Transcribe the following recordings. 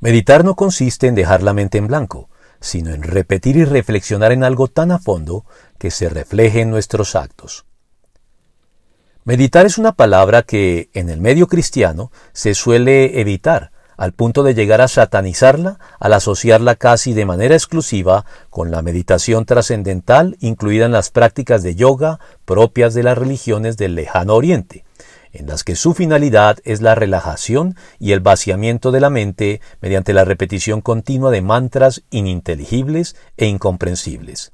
Meditar no consiste en dejar la mente en blanco, sino en repetir y reflexionar en algo tan a fondo que se refleje en nuestros actos. Meditar es una palabra que, en el medio cristiano, se suele evitar, al punto de llegar a satanizarla al asociarla casi de manera exclusiva con la meditación trascendental incluida en las prácticas de yoga propias de las religiones del lejano oriente, en las que su finalidad es la relajación y el vaciamiento de la mente mediante la repetición continua de mantras ininteligibles e incomprensibles.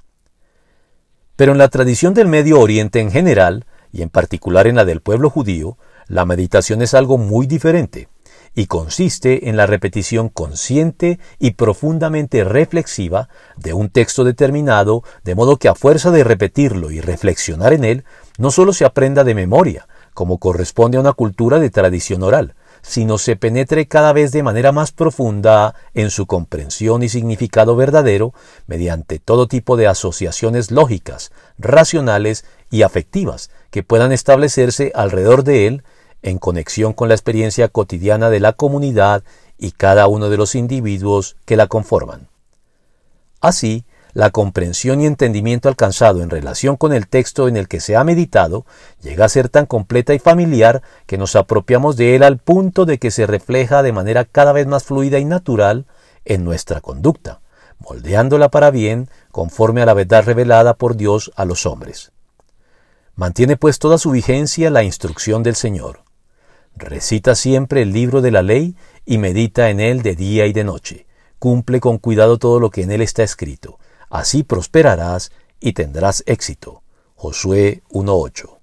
Pero en la tradición del Medio Oriente en general, y en particular en la del pueblo judío, la meditación es algo muy diferente, y consiste en la repetición consciente y profundamente reflexiva de un texto determinado, de modo que a fuerza de repetirlo y reflexionar en él, no sólo se aprenda de memoria, como corresponde a una cultura de tradición oral, sino se penetre cada vez de manera más profunda en su comprensión y significado verdadero mediante todo tipo de asociaciones lógicas, racionales y afectivas que puedan establecerse alrededor de él en conexión con la experiencia cotidiana de la comunidad y cada uno de los individuos que la conforman. Así, la comprensión y entendimiento alcanzado en relación con el texto en el que se ha meditado llega a ser tan completa y familiar que nos apropiamos de él al punto de que se refleja de manera cada vez más fluida y natural en nuestra conducta, moldeándola para bien conforme a la verdad revelada por Dios a los hombres. Mantiene pues toda su vigencia la instrucción del Señor. Recita siempre el libro de la ley y medita en él de día y de noche. Cumple con cuidado todo lo que en él está escrito Así prosperarás y tendrás éxito. Josué 1.8